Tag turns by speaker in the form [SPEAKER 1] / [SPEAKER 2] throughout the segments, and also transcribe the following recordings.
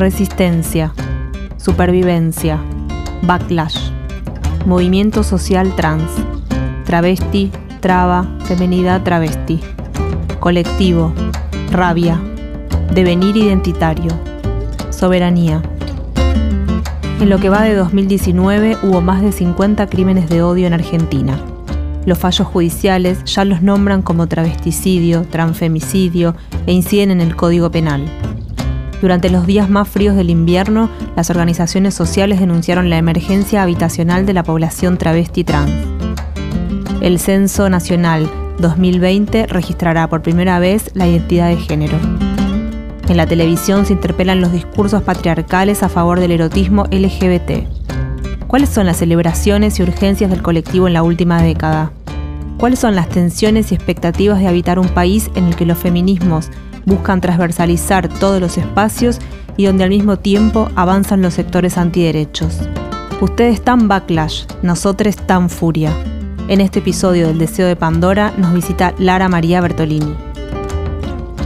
[SPEAKER 1] Resistencia, supervivencia, backlash, movimiento social trans, travesti, traba, femenidad travesti, colectivo, rabia, devenir identitario, soberanía. En lo que va de 2019 hubo más de 50 crímenes de odio en Argentina. Los fallos judiciales ya los nombran como travesticidio, transfemicidio e inciden en el Código Penal. Durante los días más fríos del invierno, las organizaciones sociales denunciaron la emergencia habitacional de la población travesti trans. El Censo Nacional 2020 registrará por primera vez la identidad de género. En la televisión se interpelan los discursos patriarcales a favor del erotismo LGBT. ¿Cuáles son las celebraciones y urgencias del colectivo en la última década? ¿Cuáles son las tensiones y expectativas de habitar un país en el que los feminismos buscan transversalizar todos los espacios y donde al mismo tiempo avanzan los sectores antiderechos. Ustedes están backlash, nosotros tan furia. En este episodio del Deseo de Pandora nos visita Lara María Bertolini.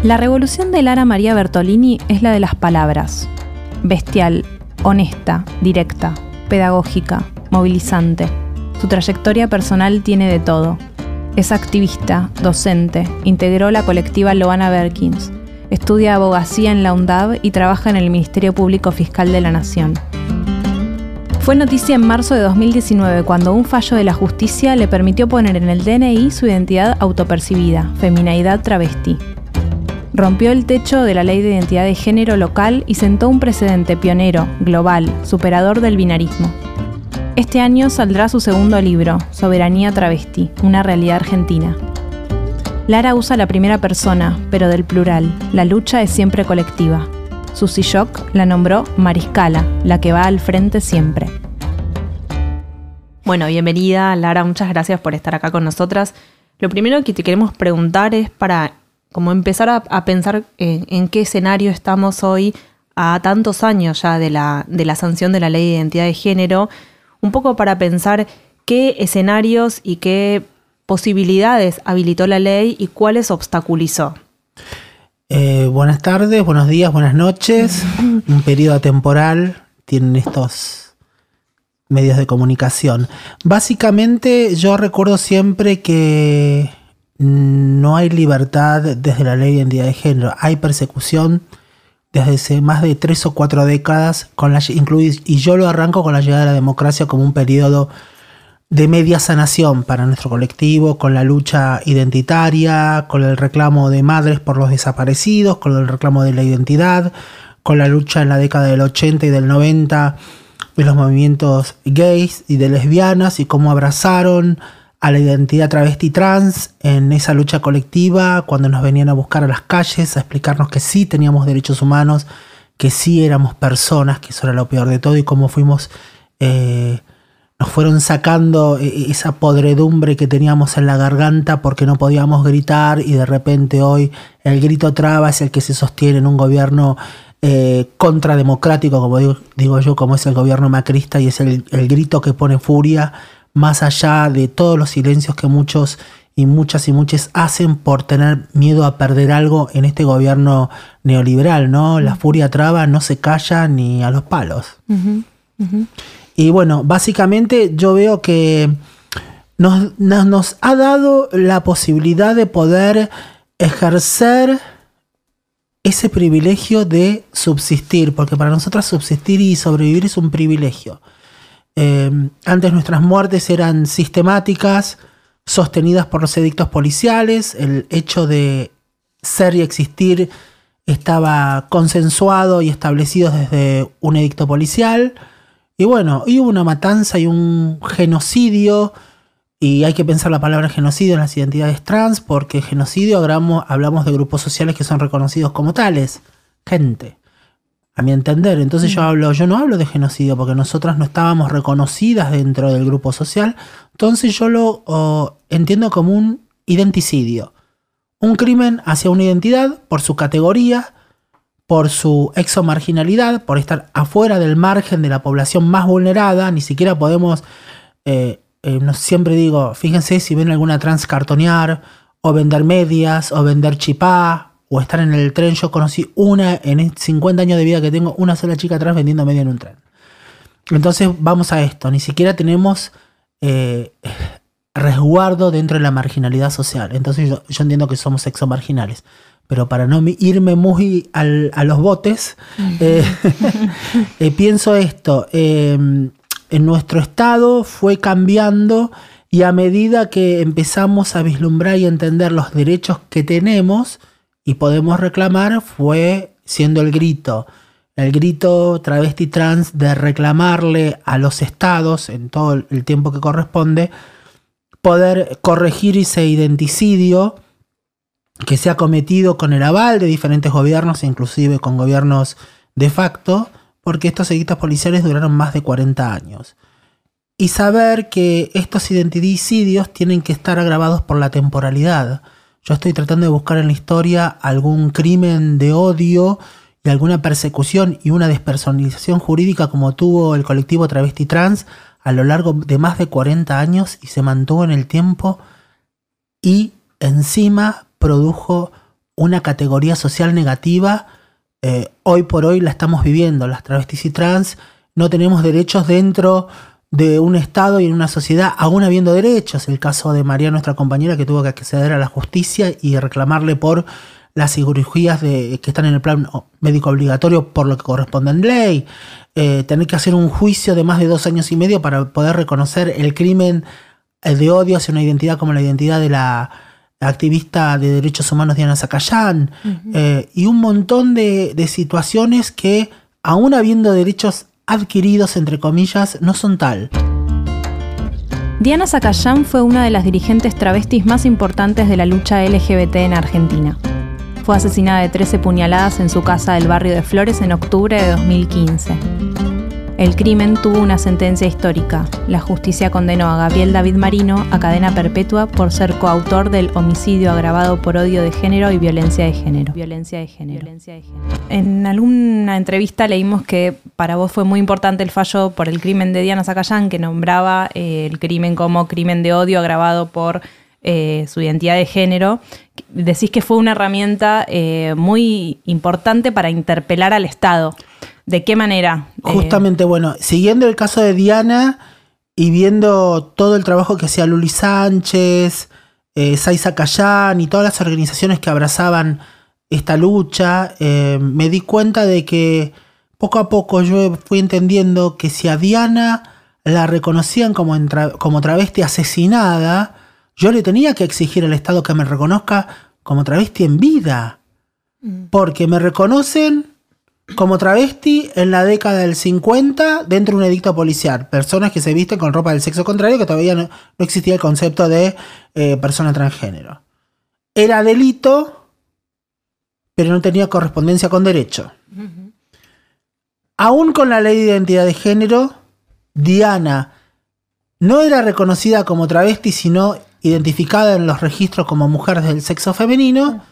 [SPEAKER 2] La revolución de Lara María Bertolini es la de las palabras. Bestial, honesta, directa, pedagógica, movilizante. Su trayectoria personal tiene de todo es activista, docente, integró la colectiva Loana Berkins, estudia abogacía en la UNDAV y trabaja en el Ministerio Público Fiscal de la Nación. Fue noticia en marzo de 2019 cuando un fallo de la justicia le permitió poner en el DNI su identidad autopercibida, feminaidad travesti. Rompió el techo de la ley de identidad de género local y sentó un precedente pionero, global, superador del binarismo. Este año saldrá su segundo libro, Soberanía Travesti, una realidad argentina. Lara usa la primera persona, pero del plural. La lucha es siempre colectiva. Susi Shock la nombró Mariscala, la que va al frente siempre.
[SPEAKER 1] Bueno, bienvenida Lara, muchas gracias por estar acá con nosotras. Lo primero que te queremos preguntar es para como empezar a, pensar en, en, qué escenario estamos hoy a tantos años ya de la, de la sanción de la ley de identidad de género un poco para pensar qué escenarios y qué posibilidades habilitó la ley y cuáles obstaculizó.
[SPEAKER 3] Eh, buenas tardes, buenos días, buenas noches. Un periodo temporal tienen estos medios de comunicación. Básicamente yo recuerdo siempre que no hay libertad desde la ley de identidad de género, hay persecución desde hace más de tres o cuatro décadas, con la, y yo lo arranco con la llegada de la democracia como un periodo de media sanación para nuestro colectivo, con la lucha identitaria, con el reclamo de madres por los desaparecidos, con el reclamo de la identidad, con la lucha en la década del 80 y del 90 de los movimientos gays y de lesbianas y cómo abrazaron a la identidad travesti trans en esa lucha colectiva, cuando nos venían a buscar a las calles, a explicarnos que sí teníamos derechos humanos, que sí éramos personas, que eso era lo peor de todo, y cómo fuimos, eh, nos fueron sacando e, e, esa podredumbre que teníamos en la garganta porque no podíamos gritar y de repente hoy el grito traba es el que se sostiene en un gobierno eh, contrademocrático, como digo, yo, como es el gobierno macrista, y es el grito que pone furia más allá de todos los silencios que muchos y muchas y muchas hacen por tener miedo a perder algo en este gobierno neoliberal, ¿no? La furia traba, no se calla ni a los palos. Y bueno, básicamente yo veo que nos, nos, ha dado la posibilidad de poder ejercer ese privilegio de subsistir, porque para nosotras subsistir y sobrevivir es un privilegio. Em, antes nuestras muertes eran sistemáticas, sostenidas por los edictos policiales, el hecho de ser y existir estaba consensuado y establecido desde un edicto policial. Y bueno, hubo una matanza y un genocidio, y hay que pensar la palabra genocidio en las identidades trans, porque genocidio hablamos de grupos sociales que son reconocidos como tales, gente, a mi entender. Entonces yo hablo, yo no hablo de genocidio porque nosotras no estábamos reconocidas dentro del grupo social, entonces yo lo oh, entiendo como un identicidio. Un crimen hacia una identidad por su categoría, por su exomarginalidad, por estar afuera del margen de la población más vulnerada, ni siquiera podemos, eh, eh, no, siempre digo, fíjense si ven alguna trans cartonear, o vender medias, o vender chipá, o estar en el tren. Yo conocí una, en 50 años de vida que tengo, una sola chica trans vendiendo media en un tren. Entonces vamos a esto, ni siquiera tenemos eh, resguardo dentro de la marginalidad social. Entonces yo, yo entiendo que somos exomarginales pero para no irme muy a los botes, eh, eh, pienso esto, en nuestro estado fue cambiando y a medida que empezamos a vislumbrar y entender los derechos que tenemos y podemos reclamar, fue siendo el grito, el grito travesti trans de reclamarle a los estados en todo el tiempo que corresponde, poder corregir ese identicidio que se ha cometido con el aval de diferentes gobiernos, inclusive con gobiernos de facto, porque estos edictos policiales duraron más de 40 años. Y saber que estos identidicidios tienen que estar agravados por la temporalidad. Yo estoy tratando de buscar en la historia algún crimen de odio y alguna persecución y una despersonalización jurídica como tuvo el colectivo travesti trans a lo largo de más de 40 años y se mantuvo en el tiempo y encima produjo una categoría social negativa, eh, hoy por hoy la estamos viviendo. Las travestis y trans no tenemos derechos dentro de un Estado y en una sociedad, aún habiendo derechos. El caso de María, nuestra compañera, que tuvo que acceder a la justicia y reclamarle por las cirugías de, que están en el plan médico obligatorio por lo que corresponde en ley, eh, tener que hacer un juicio de más de dos años y medio para poder reconocer el crimen de odio hacia una identidad como la identidad de la activista de derechos humanos Diana Zacayán, eh, y un montón de, situaciones que, aún habiendo derechos adquiridos, entre comillas, no son tal.
[SPEAKER 2] Diana Zacayán fue una de las dirigentes travestis más importantes de la lucha LGBT en Argentina. Fue asesinada de 13 puñaladas en su casa del barrio de Flores en octubre de 2015. El crimen tuvo una sentencia histórica. La justicia condenó a Gabriel David Marino a cadena perpetua por ser coautor del homicidio agravado por odio de género y violencia de género. Violencia de género. En alguna entrevista leímos que para vos fue muy importante el fallo por el crimen de Diana Zacayán, que nombraba eh, el crimen como crimen de odio agravado por eh, su identidad de género. Decís que fue una herramienta eh, muy importante para interpelar al Estado. ¿De qué manera?
[SPEAKER 3] Eh, Justamente, bueno, siguiendo el caso de Diana y viendo todo el trabajo que hacía Luli Sánchez, eh, Saiza Cayán y todas las organizaciones que abrazaban esta lucha, eh, me di cuenta de que poco a poco yo fui entendiendo que si a Diana la reconocían como, como travesti asesinada, yo le tenía que exigir al Estado que me reconozca como travesti en vida. Mm. Porque me reconocen como travesti en la década del 50 dentro de un edicto policial. Personas que se visten con ropa del sexo contrario, que todavía no, existía el concepto de eh, persona transgénero. Era delito, pero no tenía correspondencia con derecho. Aún con la ley de identidad de género, Diana no era reconocida como travesti, sino identificada en los registros como mujer del sexo femenino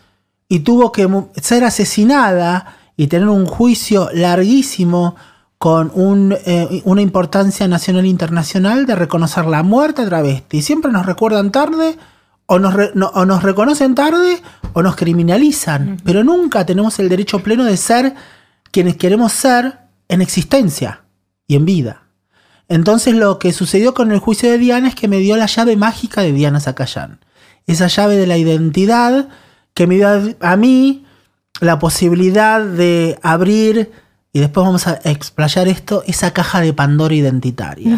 [SPEAKER 3] y tuvo que ser asesinada y tener un juicio larguísimo con eh, una importancia nacional e internacional de reconocer la muerte a travesti. Siempre nos recuerdan tarde, o nos, o nos reconocen tarde, o nos criminalizan, pero nunca tenemos el derecho pleno de ser quienes queremos ser en existencia y en vida. Entonces lo que sucedió con el juicio de Diana es que me dio la llave mágica de Diana Zacayán. Esa llave de la identidad que me dio a mí la posibilidad de abrir, y después vamos a explayar esto, esa caja de Pandora identitaria.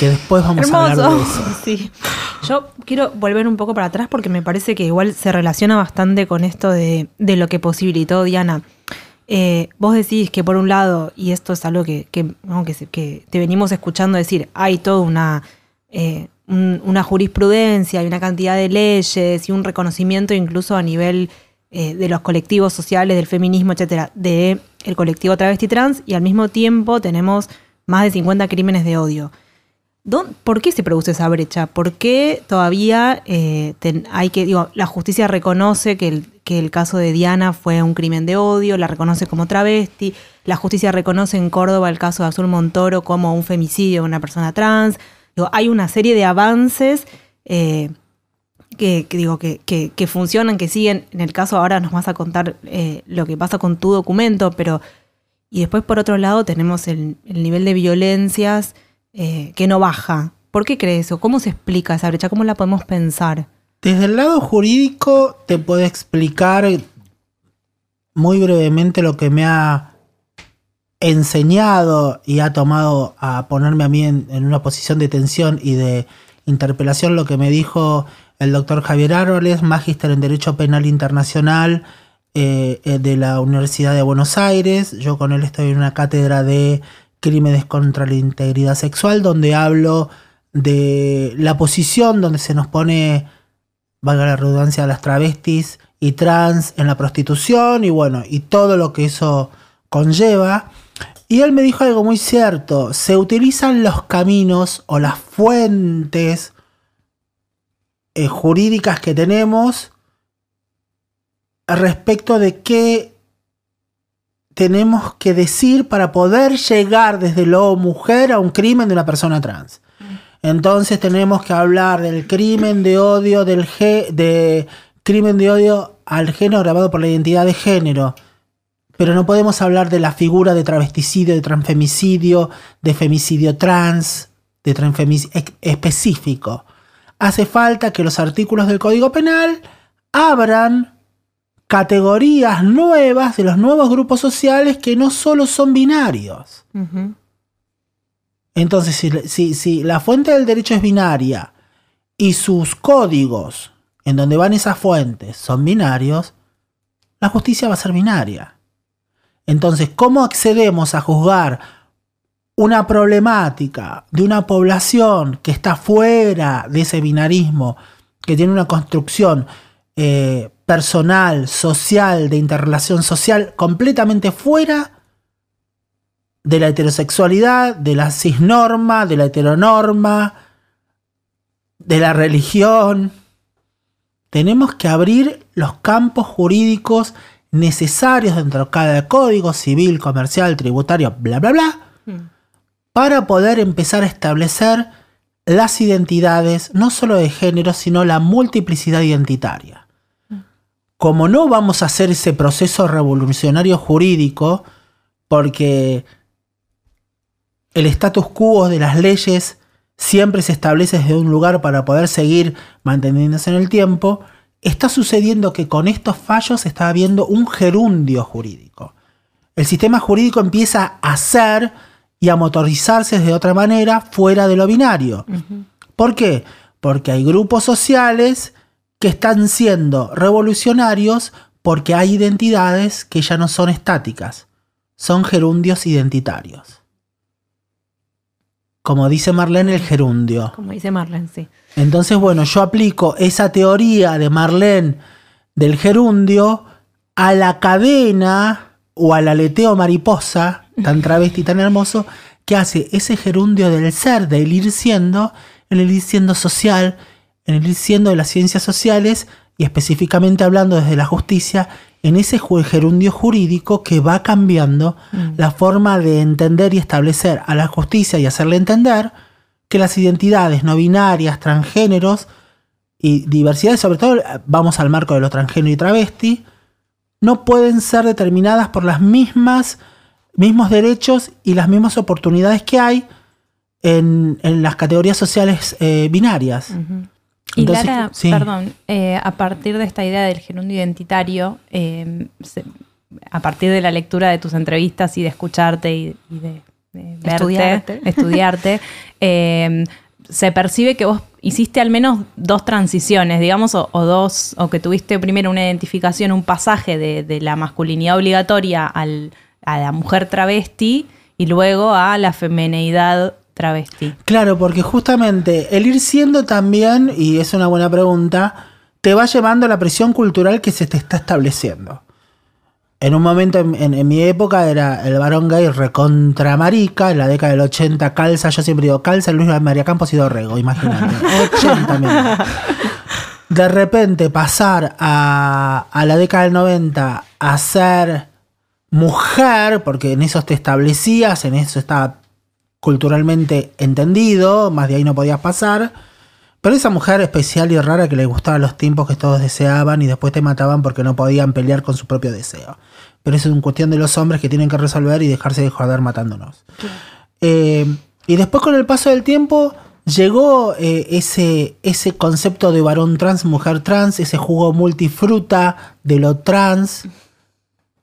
[SPEAKER 3] Que después vamos a hablar de eso.
[SPEAKER 1] Sí. Yo quiero volver un poco para atrás porque me parece que igual se relaciona bastante con esto de, lo que posibilitó Diana. eh, vos decís que por un lado, y esto es algo que, que, te venimos escuchando decir, hay toda una, eh, una jurisprudencia, hay una cantidad de leyes y un reconocimiento incluso a nivel eh, de los colectivos sociales, del feminismo, etcétera, del el colectivo travesti trans, y al mismo tiempo tenemos más de 50 crímenes de odio. ¿Por qué se produce esa brecha? ¿Por qué todavía eh, hay que, digo, la justicia reconoce que el, que el caso de Diana fue un crimen de odio, la reconoce como travesti, la justicia reconoce en Córdoba el caso de Azul Montoro como un femicidio de una persona trans? Hay una serie de avances eh, que, digo, que, que, funcionan, que siguen. En el caso ahora nos vas a contar eh, lo que pasa con tu documento, pero... Y después por otro lado tenemos el, el nivel de violencias eh, que no baja. ¿Por qué crees eso? ¿Cómo se explica esa brecha? ¿Cómo la podemos pensar?
[SPEAKER 3] Desde el lado jurídico te puedo explicar muy brevemente lo que me ha enseñado y ha tomado a ponerme a mí en, una posición de tensión y de interpelación lo que me dijo el doctor Javier Árboles, magíster en Derecho Penal Internacional eh, eh, de la Universidad de Buenos Aires. Yo con él estoy en una cátedra de Crímenes contra la Integridad Sexual, donde hablo de la posición donde se nos pone, valga la redundancia, a las travestis y trans en la prostitución y bueno, y todo lo que eso conlleva. Y él me dijo algo muy cierto, se utilizan los caminos o las fuentes eh, jurídicas que tenemos respecto de qué tenemos que decir para poder llegar desde lo mujer a un crimen de una persona trans. Entonces tenemos que hablar del crimen de odio del de crimen de odio al género grabado por la identidad de género. Pero no podemos hablar de la figura de travesticidio, de transfemicidio, de femicidio trans, de transfemicidio específico. Hace falta que los artículos del Código Penal abran categorías nuevas de los nuevos grupos sociales que no solo son binarios. Entonces, si, si, la fuente del derecho es binaria y sus códigos en donde van esas fuentes son binarios, la justicia va a ser binaria. Entonces, ¿cómo accedemos a juzgar una problemática de una población que está fuera de ese binarismo, que tiene una construcción eh, personal, social, de interrelación social, completamente fuera de la heterosexualidad, de la cisnorma, de la heteronorma, de la religión. Tenemos que abrir los campos jurídicos necesarios dentro de cada código civil, comercial, tributario, bla, bla, bla, hmm. para poder empezar a establecer las identidades, no solo de género, sino la multiplicidad identitaria como no vamos a hacer ese proceso revolucionario jurídico, porque el status quo de las leyes siempre se establece desde un lugar para poder seguir manteniéndose en el tiempo, está sucediendo que con estos fallos está habiendo un gerundio jurídico. El sistema jurídico empieza a ser y a motorizarse de otra manera fuera de lo binario. ¿Por qué? Porque hay grupos sociales que están siendo revolucionarios porque hay identidades que ya no son estáticas, son gerundios identitarios. Como dice Marlene, el gerundio.
[SPEAKER 1] Como dice Marlene, sí.
[SPEAKER 3] Entonces, bueno, yo aplico esa teoría de Marlene del gerundio a la cadena o al aleteo mariposa, tan travesti, tan hermoso, que hace ese gerundio del ser, del ir siendo, en el ir siendo social, en el ir siendo de las ciencias sociales y específicamente hablando desde la justicia, en ese gerundio jurídico que va cambiando mm. la forma de entender y establecer a la justicia y hacerle entender que las identidades no binarias, transgéneros y diversidades, sobre todo vamos al marco de lo transgénero y travesti, no pueden ser determinadas por las mismas mismos derechos y las mismas oportunidades que hay en, las categorías sociales eh, binarias.
[SPEAKER 2] Y Lara, perdón, eh, a partir de esta idea del gerundio identitario, em, a partir de la lectura de tus entrevistas y de escucharte y, de, verte, estudiarte, em, se percibe que vos hiciste al menos dos transiciones, digamos, o, dos, o que tuviste primero una identificación, un pasaje de, la masculinidad obligatoria al, a la mujer travesti y luego a la femineidad travesti.
[SPEAKER 3] Claro, porque justamente el ir siendo también, y es una buena pregunta, te va llevando a la presión cultural que se te está estableciendo. En un momento en, mi época era el varón gay recontra marica, en la década del 80 calza, yo siempre digo calza, Luis María Campos y Dorrego, imagínate. 80 De repente pasar a, a la década del 90 a ser mujer, porque en eso te establecías, en eso estaba culturalmente entendido, más de ahí no podías pasar pero esa mujer especial y rara que le gustaban los tiempos que todos deseaban y después te mataban porque no podían pelear con su propio deseo. Pero eso es una cuestión de los hombres que tienen que resolver y dejarse de joder matándonos. Eh, y después con el paso del tiempo llegó eh, ese, ese concepto de varón trans, mujer trans, ese jugo multifruta de lo trans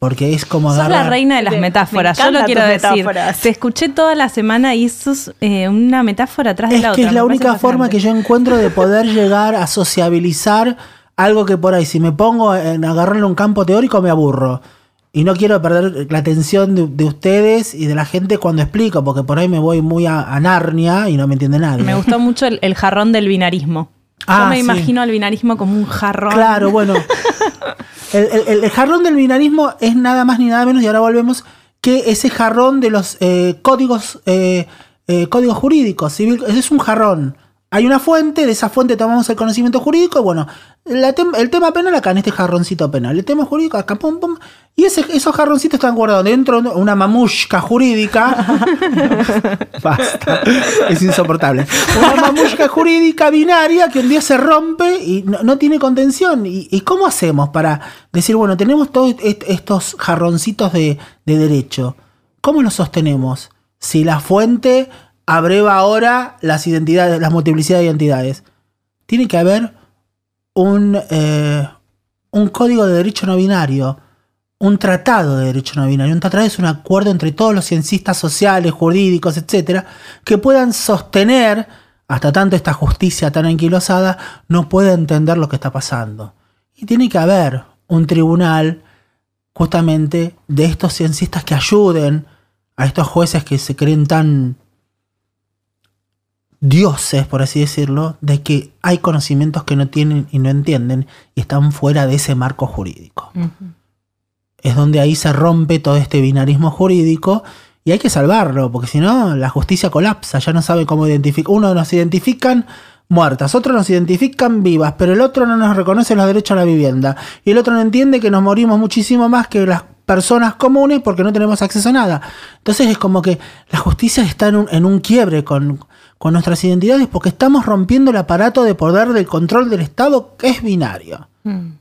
[SPEAKER 3] porque es como
[SPEAKER 2] Sos la reina de las metáforas, yo lo quiero decir. Te escuché toda la semana y sos eh, una metáfora atrás de la
[SPEAKER 3] otra. Es que es la única forma que yo encuentro de poder llegar a sociabilizar algo que por ahí, si me pongo en agarrarle un campo teórico, me aburro. Y no quiero perder la atención de, ustedes y de la gente cuando explico, porque por ahí me voy muy a, Narnia y no me entiende nadie.
[SPEAKER 2] Me gustó mucho el, jarrón del binarismo. Yo ah, me imagino al binarismo como un jarrón.
[SPEAKER 3] Claro, bueno. El, jarrón del binarismo es nada más ni nada menos, y ahora volvemos, que ese jarrón de los eh, códigos, eh, eh, códigos jurídicos. es un jarrón. Hay una fuente, de esa fuente tomamos el conocimiento jurídico, bueno, el tema penal acá en este jarroncito penal, el tema jurídico acá, pum, pum, y esos jarroncitos están guardados dentro de una mamushka jurídica. Basta, es insoportable. Una mamushka jurídica binaria que un día se rompe y no, tiene contención. ¿Y, cómo hacemos para decir, bueno, tenemos todos estos jarroncitos de, de derecho? ¿Cómo los sostenemos? Si la fuente abreva ahora las identidades, las multiplicidad de identidades. Tiene que haber un, eh, un código de derecho no binario, un tratado de derecho no binario. Un tratado es un acuerdo entre todos los ciencistas sociales, jurídicos, etcétera, que puedan sostener, hasta tanto esta justicia tan anquilosada no puede entender lo que está pasando. Y tiene que haber un tribunal justamente de estos ciencistas que ayuden a estos jueces que se creen tan dioses, por así decirlo, de que hay conocimientos que no tienen y no entienden y están fuera de ese marco jurídico. Es donde ahí se rompe todo este binarismo jurídico y hay que salvarlo, porque si no, la justicia colapsa, ya no sabe cómo identificar. Uno nos identifican muertas, otros nos identifican vivas, pero el otro no nos reconoce los derechos a la vivienda. Y el otro no entiende que nos morimos muchísimo más que las personas comunes porque no tenemos acceso a nada. Entonces es como que la justicia está en un, en un quiebre con, con nuestras identidades porque estamos rompiendo el aparato de poder del control del Estado que es binario. Mm.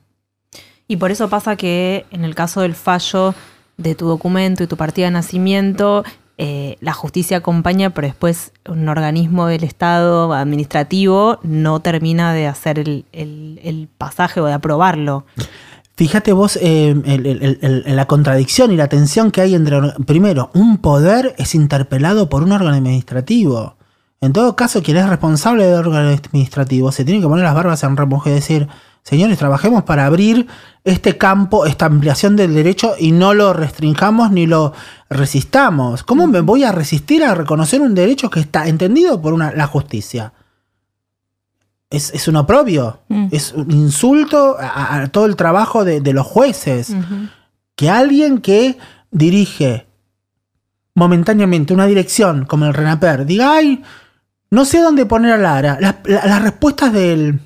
[SPEAKER 1] Y por eso pasa que en el caso del fallo de tu documento y tu partida de nacimiento, eh, la justicia acompaña, pero después un organismo del Estado administrativo no termina de hacer el, pasaje o de aprobarlo.
[SPEAKER 3] Fíjate vos eh, la contradicción y la tensión que hay entre, primero, un poder es interpelado por un órgano administrativo. En todo caso, quien es responsable del órgano administrativo se tiene que poner las barbas en remojo y decir, señores, trabajemos para abrir este campo, esta ampliación del derecho y no lo restringamos ni lo resistamos. ¿Cómo me voy a resistir a reconocer un derecho que está entendido por una, la justicia? Es, un oprobio, mm. es un insulto a, todo el trabajo de, los jueces. Que alguien que dirige momentáneamente una dirección como el RENAPER diga, ay, no sé dónde poner a Lara. Las, respuestas del,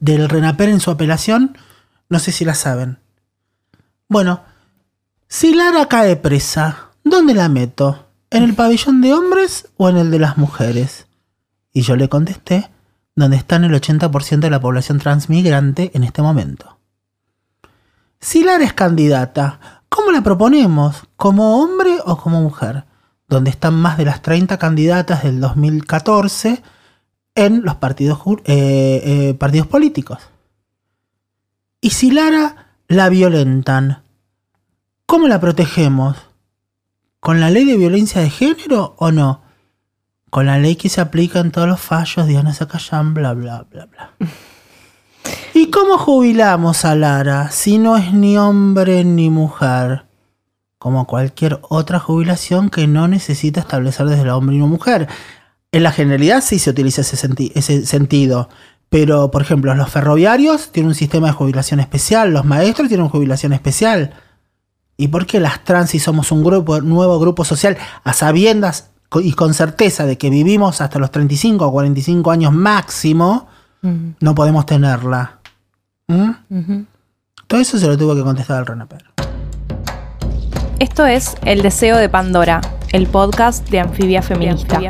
[SPEAKER 3] del Renaper en su apelación, no sé si las saben. Bueno, si Lara cae presa, ¿dónde la meto? ¿En el pabellón de hombres o en el de las mujeres? Y yo le contesté, donde están el 80% de la población transmigrante en este momento. Si Lara es candidata, ¿cómo la proponemos? ¿Como hombre o como mujer? Donde están más de las 30 candidatas del 2014 en los partidos, eh, eh, partidos políticos. Y si Lara la violentan, ¿cómo la protegemos? ¿Con la ley de violencia de género o no? con la ley que se aplica en todos los fallos, Diana Zacayán, bla, bla, bla, bla. ¿Y cómo jubilamos a Lara si no es ni hombre ni mujer? Como cualquier otra jubilación que no necesita establecer desde el hombre y la mujer. En la generalidad sí se utiliza ese, ese sentido. Pero, por ejemplo, los ferroviarios tienen un sistema de jubilación especial, los maestros tienen una jubilación especial. ¿Y por qué las trans, si somos un grupo, nuevo grupo social, a sabiendas y con certeza de que vivimos hasta los 35 o 45 años máximo, no podemos tenerla? ¿Mm? Todo eso se lo tuvo que contestar al Renaper.
[SPEAKER 2] Esto es El Deseo de Pandora, el podcast de Anfibia Feminista.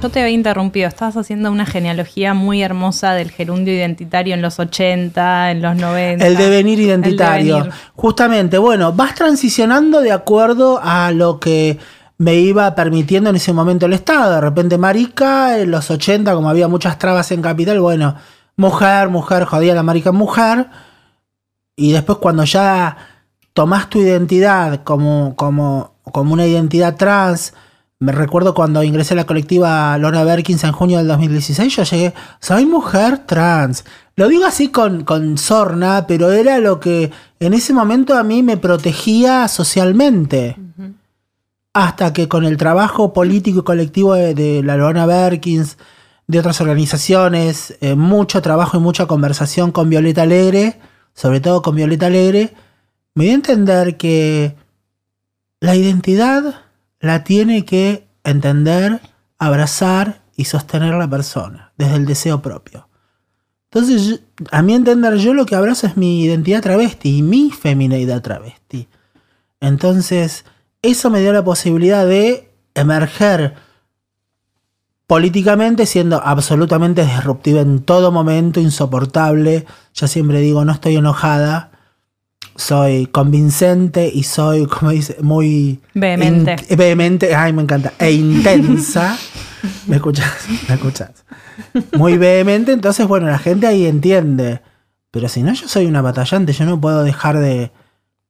[SPEAKER 2] Yo te había interrumpido, estabas haciendo una genealogía muy hermosa del gerundio identitario en los 80, en los 90.
[SPEAKER 3] El devenir identitario. Justamente, bueno, vas transicionando de acuerdo a lo que me iba permitiendo en ese momento el Estado. De repente, marica, en los 80, como había muchas trabas en Capital, bueno, mujer, mujer, jodía la marica mujer. Y después cuando ya tomás tu identidad como, como, como una identidad trans, me recuerdo cuando ingresé a la colectiva Lona Berkins en junio del 2016, yo llegué, soy mujer trans. Lo digo así con, con sorna, pero era lo que en ese momento a mí me protegía socialmente. Hasta que con el trabajo político y colectivo de, la Lona Berkins, de otras organizaciones, eh, mucho trabajo y mucha conversación con Violeta Alegre, sobre todo con Violeta Alegre, me dio a entender que la identidad la tiene que entender, abrazar y sostener la persona, desde el deseo propio. Entonces, a mi entender, yo lo que abrazo es mi identidad travesti y mi feminidad travesti. Entonces, eso me dio la posibilidad de emerger políticamente siendo absolutamente disruptiva en todo momento, insoportable. Yo siempre digo, no estoy enojada, soy convincente y soy, como dice, muy...
[SPEAKER 2] Vehemente.
[SPEAKER 3] vehemente, ay, me encanta. E intensa. ¿Me escuchas? ¿Me escuchas? Muy vehemente, entonces, bueno, la gente ahí entiende. Pero si no, yo soy una batallante, yo no puedo dejar de,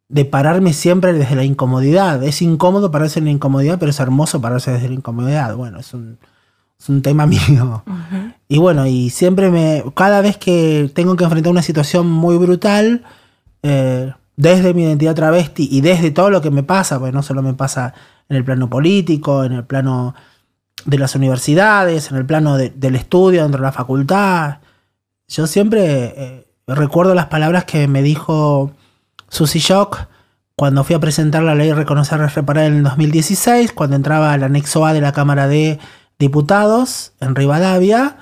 [SPEAKER 3] de pararme siempre desde la incomodidad. Es incómodo pararse en la incomodidad, pero es hermoso pararse desde la incomodidad. Bueno, es un, es un tema mío. Y bueno, y siempre me... Cada vez que tengo que enfrentar una situación muy brutal eh, desde mi identidad travesti y desde todo lo que me pasa, pues no solo me pasa en el plano político, en el plano de las universidades, en el plano del estudio dentro de la facultad. Yo siempre eh, recuerdo las palabras que me dijo Susie Shock cuando fui a presentar la ley Reconocer y Reparar en el 2016, cuando entraba al anexo A de la Cámara de Diputados en Rivadavia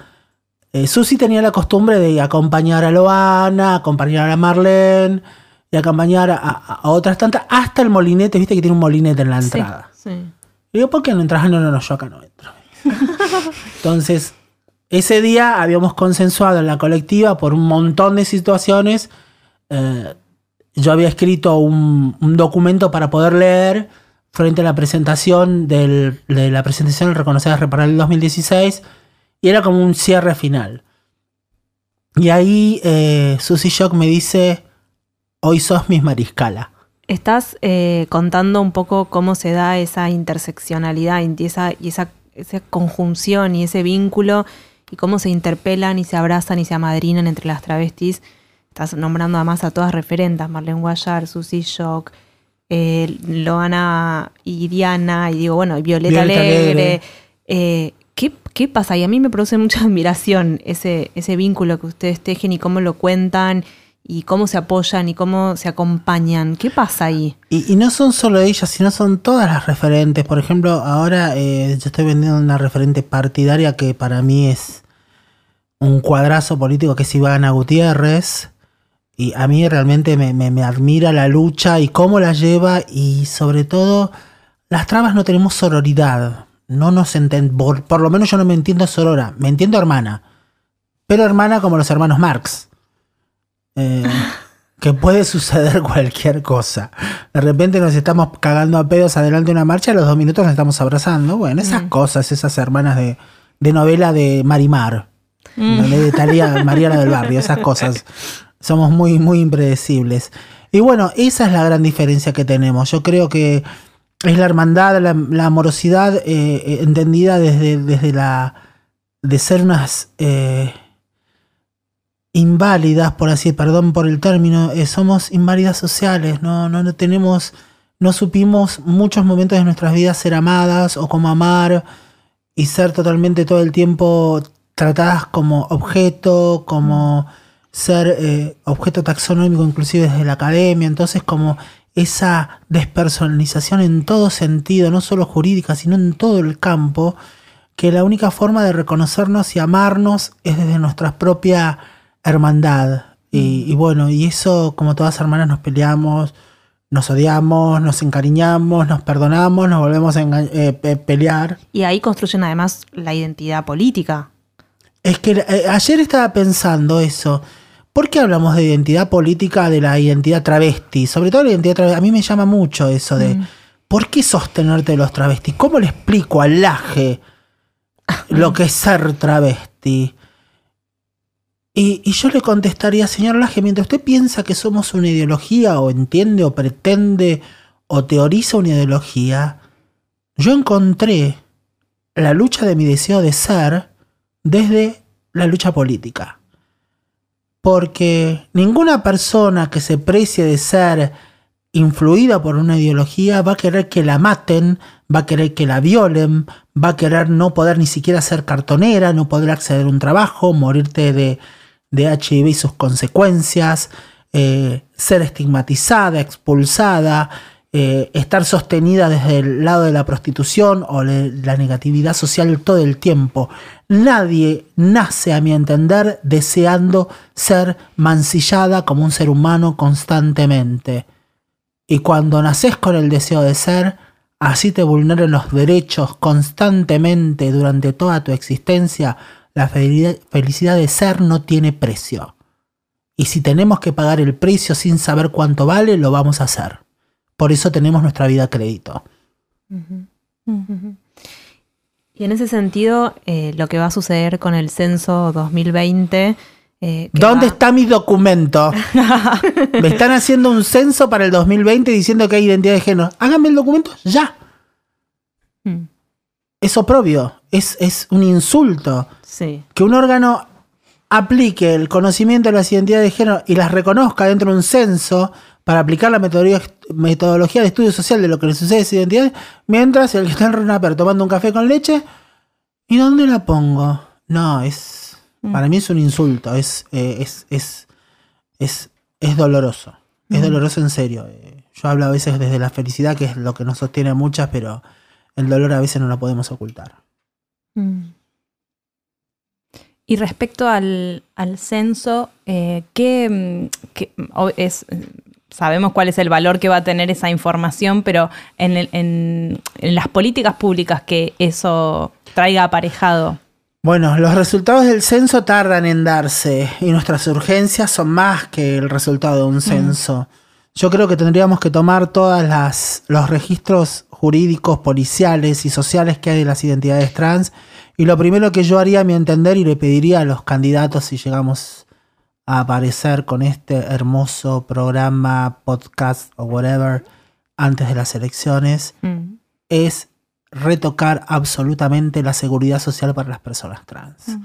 [SPEAKER 3] eh, Susi tenía la costumbre de acompañar a Loana, acompañar a Marlene y acompañar a, otras tantas, hasta el molinete, viste que tiene un molinete en la entrada. Sí, Y digo, ¿por qué no entras? No, no, no, yo acá no entro. Entonces, ese día habíamos consensuado en la colectiva por un montón de situaciones. Eh, yo había escrito un, documento para poder leer frente a la presentación de la presentación del Reconocer Reparar el 2016 y era como un cierre final. Y ahí eh, Susie Shock me dice, hoy sos mis mariscala.
[SPEAKER 1] Estás eh, contando un poco cómo se da esa interseccionalidad y esa, y esa, esa conjunción y ese vínculo y cómo se interpelan y se abrazan y se amadrinan entre las travestis. Estás nombrando además a todas referentes, Marlene Guayar, Susie Shock, eh, Loana y Diana, y digo, bueno, Violeta, Alegre. Eh, ¿Qué, pasa? Y a mí me produce mucha admiración ese, ese vínculo que ustedes tejen y cómo lo cuentan y cómo se apoyan y cómo se acompañan. ¿Qué pasa ahí?
[SPEAKER 3] Y, no son solo ellas, sino son todas las referentes. Por ejemplo, ahora eh, yo estoy vendiendo una referente partidaria que para mí es un cuadrazo político que es Ivana Gutiérrez. Y a mí realmente me, me admira la lucha y cómo la lleva y sobre todo las trabas no tenemos sororidad no nos entendemos, por, lo menos yo no me entiendo sorora, me entiendo hermana, pero hermana como los hermanos Marx. Eh, que puede suceder cualquier cosa. De repente nos estamos cagando a pedos adelante de una marcha, a los dos minutos nos estamos abrazando. Bueno, esas mm. cosas, esas hermanas de, novela de Marimar, mm. de Talía Mariana del Barrio, esas cosas. Somos muy, muy impredecibles. Y bueno, esa es la gran diferencia que tenemos. Yo creo que es la hermandad, la, amorosidad eh, entendida desde, desde la de ser unas inválidas, por así, perdón por el término, somos inválidas sociales, ¿no? No, no tenemos, no supimos muchos momentos de nuestras vidas ser amadas o como amar y ser totalmente todo el tiempo tratadas como objeto, como ser eh, objeto taxonómico inclusive desde la academia, entonces como esa despersonalización en todo sentido, no solo jurídica, sino en todo el campo, que la única forma de reconocernos y amarnos es desde nuestra propia hermandad. Y, y bueno, y eso como todas hermanas nos peleamos, nos odiamos, nos encariñamos, nos perdonamos, nos volvemos a eh, pelear.
[SPEAKER 1] Y ahí construyen además la identidad política.
[SPEAKER 3] Es que eh, ayer estaba pensando eso. ¿Por qué hablamos de identidad política, de la identidad travesti? Sobre todo la identidad travesti. A mí me llama mucho eso de mm. ¿por qué sostenerte de los travestis? ¿Cómo le explico al laje lo que es ser travesti? Y, yo le contestaría, señor Laje, mientras usted piensa que somos una ideología o entiende o pretende o teoriza una ideología, yo encontré la lucha de mi deseo de ser desde la lucha política. Porque ninguna persona que se precie de ser influida por una ideología va a querer que la maten, va a querer que la violen, va a querer no poder ni siquiera ser cartonera, no poder acceder a un trabajo, morirte de, de HIV y sus consecuencias, eh, ser estigmatizada, expulsada, eh, estar sostenida desde el lado de la prostitución o la negatividad social todo el tiempo. Nadie nace, a mi entender, deseando ser mancillada como un ser humano constantemente. Y cuando naces con el deseo de ser, así te vulneren los derechos constantemente durante toda tu existencia, la felicidad de ser no tiene precio. Y si tenemos que pagar el precio sin saber cuánto vale, lo vamos a hacer. Por eso tenemos nuestra vida a crédito.
[SPEAKER 1] Y en ese sentido, eh, lo que va a suceder con el censo 2020...
[SPEAKER 3] Eh, ¿Dónde está mi documento? Me están haciendo un censo para el 2020 diciendo que hay identidad de género. Háganme el documento ya. Mm. Es oprobio, es, es un insulto. Que un órgano aplique el conocimiento de las identidades de género y las reconozca dentro de un censo para aplicar la metodología, de estudio social de lo que le sucede a esas identidades, mientras el que está en Renaper tomando un café con leche, ¿y dónde la pongo? No, es. Mm. Para mí es un insulto, es, eh, es, es, es, es, doloroso. Es mm. doloroso en serio. Eh, yo hablo a veces desde la felicidad, que es lo que nos sostiene a muchas, pero el dolor a veces no lo podemos ocultar. Mm.
[SPEAKER 2] Y respecto al, censo, eh, ¿qué, es, sabemos cuál es el valor que va a tener esa información, pero en, las políticas públicas que eso traiga aparejado?
[SPEAKER 3] Bueno, los resultados del censo tardan en darse y nuestras urgencias son más que el resultado de un mm. censo. Yo creo que tendríamos que tomar todos los registros jurídicos, policiales y sociales que hay de las identidades trans y lo primero que yo haría a mi entender y le pediría a los candidatos si llegamos a aparecer con este hermoso programa, podcast o whatever antes de las elecciones, mm. es retocar absolutamente la seguridad social para las personas trans. Mm.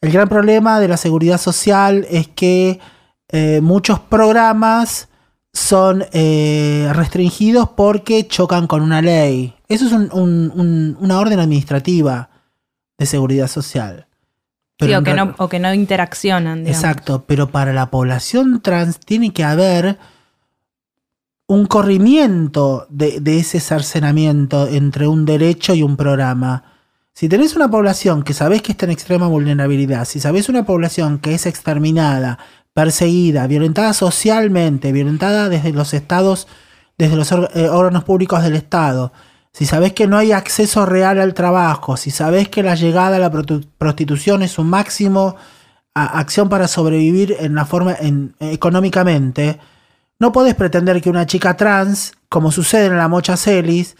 [SPEAKER 3] El gran problema de la seguridad social es que eh, muchos programas son eh, restringidos porque chocan con una ley. Eso es una orden administrativa de seguridad social.
[SPEAKER 2] Pero o, que no, interaccionan.
[SPEAKER 3] Exacto, pero para la población trans tiene que haber un corrimiento de, ese cercenamiento entre un derecho y un programa. Si tenés una población que sabés que está en extrema vulnerabilidad, si sabés una población que es exterminada, perseguida, violentada socialmente, violentada desde los estados, desde los eh, órganos públicos del Estado, si sabes que no hay acceso real al trabajo, si sabes que la llegada a la prostitución es un máximo acción para sobrevivir en la forma económicamente, no puedes pretender que una chica trans, como sucede en la Mocha Celis,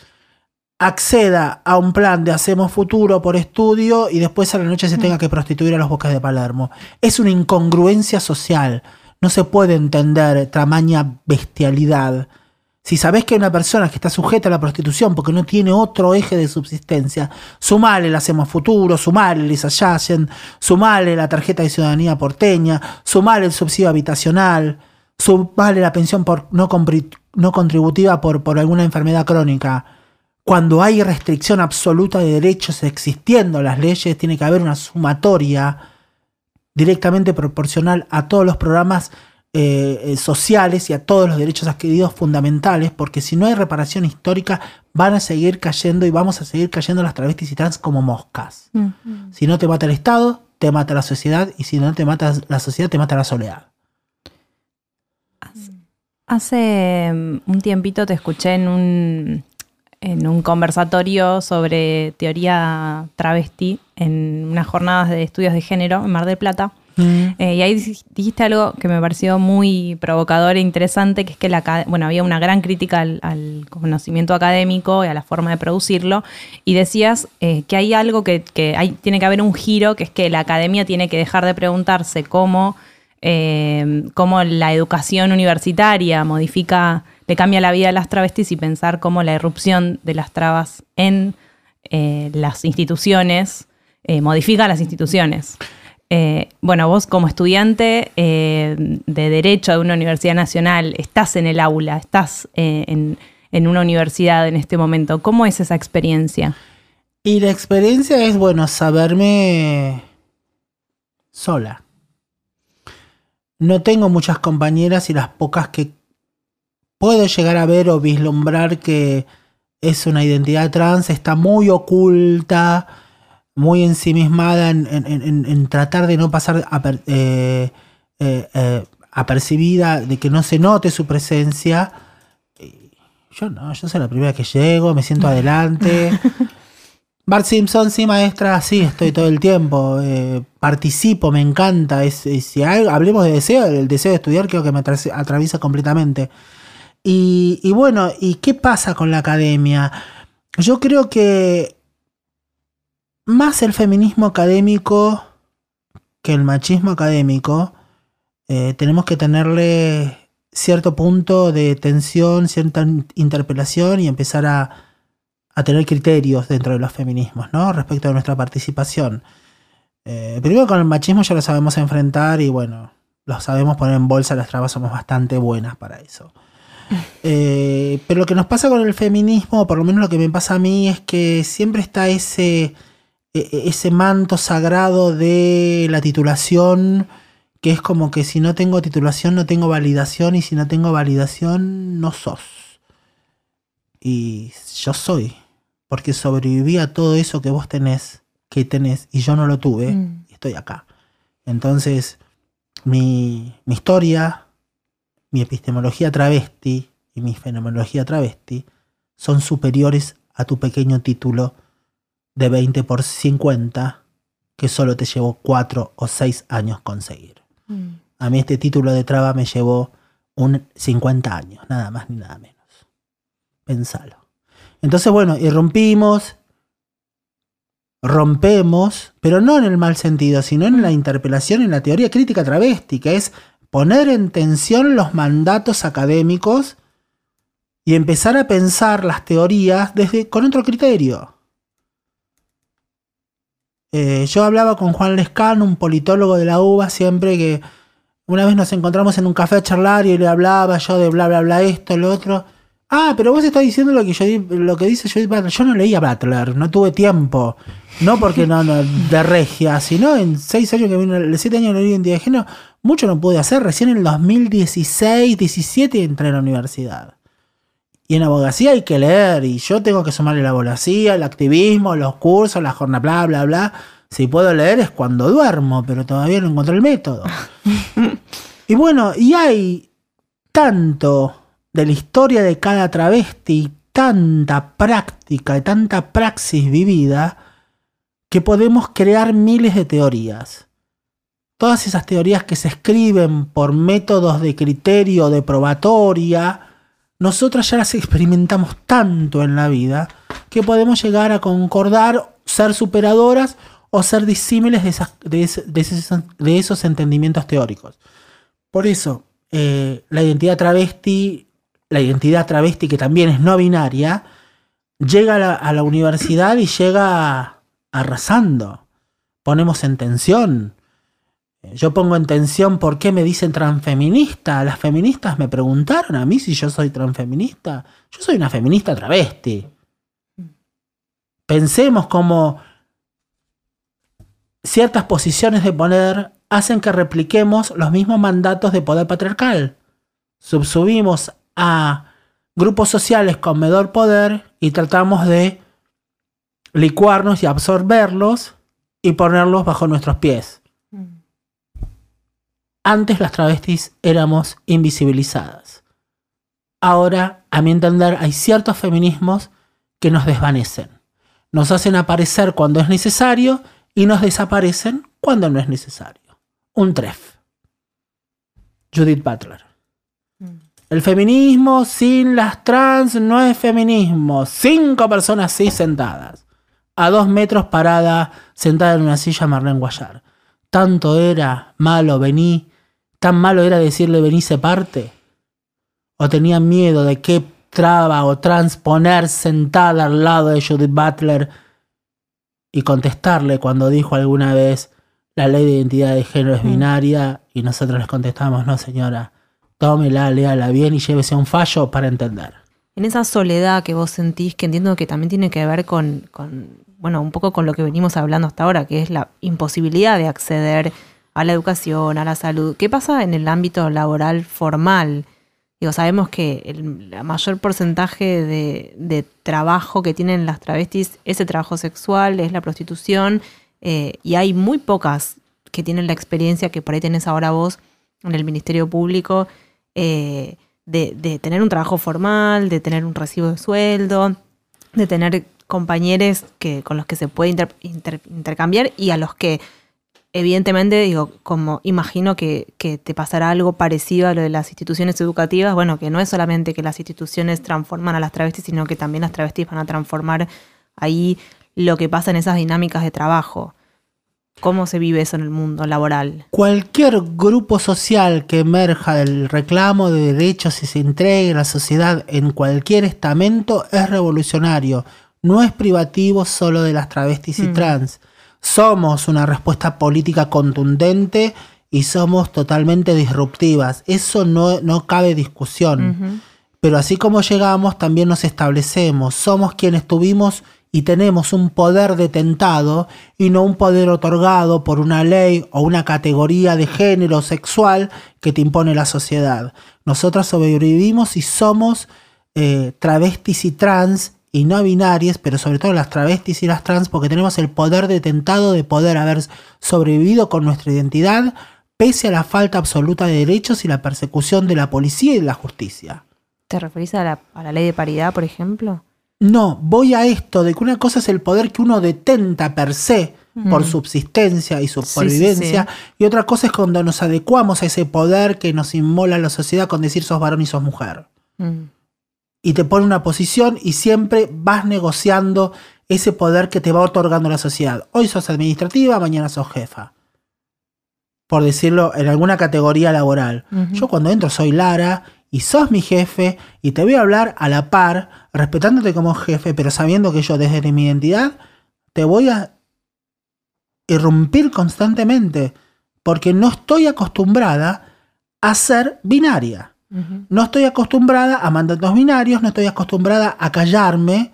[SPEAKER 3] acceda a un plan de hacemos futuro por estudio y después a la noche se tenga mm. que prostituir a los bosques de Palermo. Es una incongruencia social. No se puede entender tamaña bestialidad. Si sabés que hay una persona que está sujeta a la prostitución porque no tiene otro eje de subsistencia, sumale el Hacemos Futuro, sumale el Isayayen, sumale la tarjeta de ciudadanía porteña, sumale el subsidio habitacional, sumale la pensión por no, no contributiva por, por alguna enfermedad crónica. Cuando hay restricción absoluta de derechos existiendo las leyes, tiene que haber una sumatoria directamente proporcional a todos los programas eh, eh, sociales y a todos los derechos adquiridos fundamentales, porque si no hay reparación histórica, van a seguir cayendo y vamos a seguir cayendo las travestis y trans como moscas. Si no te mata el Estado, te mata la sociedad, y si no te mata la sociedad, te mata la soledad.
[SPEAKER 2] Hace mm, un tiempito te escuché en un, en un conversatorio sobre teoría travesti en unas jornadas de estudios de género en Mar del Plata. Eh, y ahí dijiste algo que me pareció muy provocador e interesante, que es que la, bueno, había una gran crítica al, conocimiento académico y a la forma de producirlo, y decías eh, que hay algo que, hay, tiene que haber un giro, que es que la academia tiene que dejar de preguntarse cómo, eh, cómo la educación universitaria modifica, le cambia la vida a las travestis y pensar cómo la irrupción de las trabas en las instituciones modifica las instituciones. Eh, bueno, vos como estudiante eh, de Derecho de una universidad nacional, estás en el aula, estás eh, en, una universidad en este momento. ¿Cómo es esa experiencia?
[SPEAKER 3] Y la experiencia es, bueno, saberme sola. No tengo muchas compañeras y las pocas que puedo llegar a ver o vislumbrar que es una identidad trans está muy oculta muy ensimismada en, en, tratar de no pasar eh, eh, eh, apercibida, de que no se note su presencia. Yo no, yo soy la primera que llego, me siento adelante. Bart Simpson, sí, maestra, sí, estoy todo el tiempo. participo, me encanta. Es, si hablemos de deseo, el deseo de estudiar creo que me atraviesa completamente. Y, y bueno, ¿y qué pasa con la academia? Yo creo que más el feminismo académico que el machismo académico, eh, tenemos que tenerle cierto punto de tensión, cierta interpelación y empezar a, tener criterios dentro de los feminismos, ¿no? Respecto a nuestra participación. Eh, primero con el machismo ya lo sabemos enfrentar y bueno, lo sabemos poner en bolsa, las trabas somos bastante buenas para eso. Eh, pero lo que nos pasa con el feminismo, por lo menos lo que me pasa a mí, es que siempre está ese ese manto sagrado de la titulación, que es como que si no tengo titulación no tengo validación y si no tengo validación no sos. Y yo soy, porque sobreviví a todo eso que vos tenés, que tenés, y yo no lo tuve, mm. y estoy acá. Entonces, mi, mi historia, mi epistemología travesti y mi fenomenología travesti son superiores a tu pequeño título de 20 por 50 que solo te llevó 4 o 6 años conseguir. Mm. A mí este título de traba me llevó un 50 años, nada más ni nada menos. Pensalo. Entonces, bueno, irrumpimos, rompemos, pero no en el mal sentido, sino en la interpelación, en la teoría crítica travesti, que es poner en tensión los mandatos académicos y empezar a pensar las teorías desde, con otro criterio. Eh, yo hablaba con Juan Lescano, un politólogo de la UBA, siempre que una vez nos encontramos en un café a charlar y le hablaba yo de bla, bla, bla, esto, lo otro. Ah, pero vos estás diciendo lo que yo lo que dice Judith Butler. Yo no leía Butler, no tuve tiempo. No porque no, no de regia, sino en seis años que vino, siete años que vine en Diageno, mucho no pude hacer. Recién en el 2016, 17 entré a la universidad. Y en abogacía hay que leer, y yo tengo que sumarle la abogacía, el activismo, los cursos, la jornada, bla, bla, bla. Si puedo leer es cuando duermo, pero todavía no encontré el método. y bueno, y hay tanto de la historia de cada travesti, tanta práctica y tanta praxis vivida, que podemos crear miles de teorías. Todas esas teorías que se escriben por métodos de criterio de probatoria, nosotras ya las experimentamos tanto en la vida que podemos llegar a concordar, ser superadoras o ser disímiles de, esos, entendimientos teóricos. Por eso, eh, la identidad travesti la identidad travesti, que también es no binaria, llega a la universidad y llega arrasando. Ponemos en tensión. Yo pongo en tensión por qué me dicen transfeminista. Las feministas me preguntaron a mí si yo soy transfeminista. Yo soy una feminista travesti. Pensemos cómo ciertas posiciones de poder hacen que repliquemos los mismos mandatos de poder patriarcal. Subsubimos a grupos sociales con menor poder y tratamos de licuarnos y absorberlos y ponerlos bajo nuestros pies. Antes las travestis éramos invisibilizadas. Ahora, a mi entender, hay ciertos feminismos que nos desvanecen. Nos hacen aparecer cuando es necesario y nos desaparecen cuando no es necesario. Un tref. Judith Butler. El feminismo sin las trans no es feminismo. Cinco personas sí sentadas. A dos metros parada, sentada en una silla Marlene Guayar. Tanto era malo vení, tan malo era decirle vení parte. O tenían miedo de qué traba o transponer sentada al lado de Judith Butler y contestarle cuando dijo alguna vez la ley de identidad de género es binaria y nosotros les contestamos, no señora, tómela, léala bien y llévese a un fallo para entender.
[SPEAKER 1] En esa soledad que vos sentís, que entiendo que también tiene que ver con, con, bueno, un poco con lo que venimos hablando hasta ahora, que es la imposibilidad de acceder a la educación, a la salud. ¿Qué pasa en el ámbito laboral formal? Digo, sabemos que el mayor porcentaje de, trabajo que tienen las travestis es el trabajo sexual, es la prostitución, eh, y hay muy pocas que tienen la experiencia que por ahí tenés ahora vos en el Ministerio Público eh, de, tener un trabajo formal, de tener un recibo de sueldo, de tener compañeros que, con los que se puede inter, inter, intercambiar y a los que evidentemente, digo, como imagino que, que, te pasará algo parecido a lo de las instituciones educativas, bueno, que no es solamente que las instituciones transforman a las travestis, sino que también las travestis van a transformar ahí lo que pasa en esas dinámicas de trabajo. ¿Cómo se vive eso en el mundo laboral?
[SPEAKER 3] Cualquier grupo social que emerja del reclamo de derechos y se entregue a la sociedad en cualquier estamento es revolucionario. No es privativo solo de las travestis y mm. trans somos una respuesta política contundente y somos totalmente disruptivas. Eso no, no cabe discusión. Uh -huh. Pero así como llegamos, también nos establecemos. Somos quienes tuvimos y tenemos un poder detentado y no un poder otorgado por una ley o una categoría de género sexual que te impone la sociedad. Nosotras sobrevivimos y somos eh, travestis y trans y no binarias, pero sobre todo las travestis y las trans, porque tenemos el poder detentado de poder haber sobrevivido con nuestra identidad, pese a la falta absoluta de derechos y la persecución de la policía y de la justicia.
[SPEAKER 1] ¿Te referís a la, a la ley de paridad, por ejemplo?
[SPEAKER 3] No, voy a esto, de que una cosa es el poder que uno detenta per se, mm. por subsistencia y supervivencia, sí, sí, sí. y otra cosa es cuando nos adecuamos a ese poder que nos inmola la sociedad con decir sos varón y sos mujer. Mm y te pone una posición y siempre vas negociando ese poder que te va otorgando la sociedad. Hoy sos administrativa, mañana sos jefa. Por decirlo en alguna categoría laboral. Uh -huh. Yo cuando entro soy Lara y sos mi jefe y te voy a hablar a la par, respetándote como jefe, pero sabiendo que yo desde mi identidad te voy a irrumpir constantemente porque no estoy acostumbrada a ser binaria. Uh -huh. No estoy acostumbrada a mandatos binarios, no estoy acostumbrada a callarme,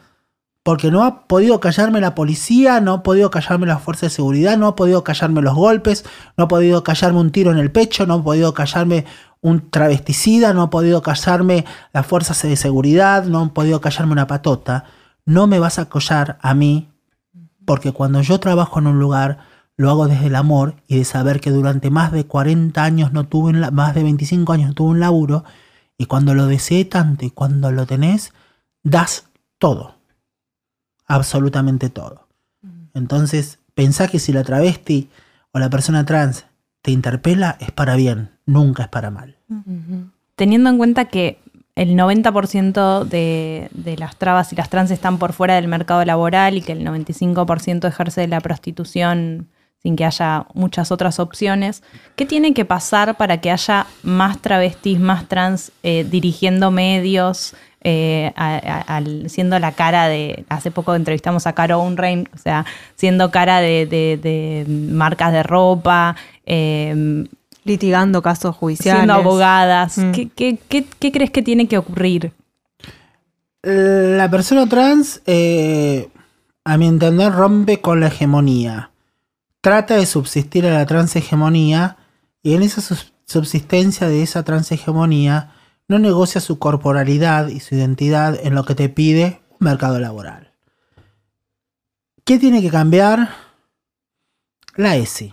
[SPEAKER 3] porque no ha podido callarme la policía, no ha podido callarme la fuerza de seguridad, no ha podido callarme los golpes, no ha podido callarme un tiro en el pecho, no ha podido callarme un travesticida, no ha podido callarme las fuerzas de seguridad, no ha podido callarme una patota. No me vas a callar a mí, porque cuando yo trabajo en un lugar, lo hago desde el amor y de saber que durante más de 40 años no tuve, un, más de 25 años no tuve un laburo, y cuando lo deseé tanto y cuando lo tenés, das todo. Absolutamente todo. Entonces, pensá que si la travesti o la persona trans te interpela, es para bien, nunca es para mal.
[SPEAKER 2] Teniendo en cuenta que el 90% de, de, las trabas y las trans están por fuera del mercado laboral y que el 95% ejerce la prostitución sin que haya muchas otras opciones. ¿Qué tiene que pasar para que haya más travestis, más trans eh, dirigiendo medios, eh, siendo la cara de, hace poco entrevistamos a Caro Unrein, o sea, siendo cara de, marcas de ropa,
[SPEAKER 1] em, litigando casos judiciales.
[SPEAKER 2] Siendo abogadas. Mm. ¿Qué, crees que tiene que ocurrir?
[SPEAKER 3] La persona trans, eh, a mi entender, rompe con la hegemonía. Trata de subsistir a la transhegemonía y en esa subsistencia de esa transhegemonía no negocia su corporalidad y su identidad en lo que te pide un mercado laboral. ¿Qué tiene que cambiar? La ESI.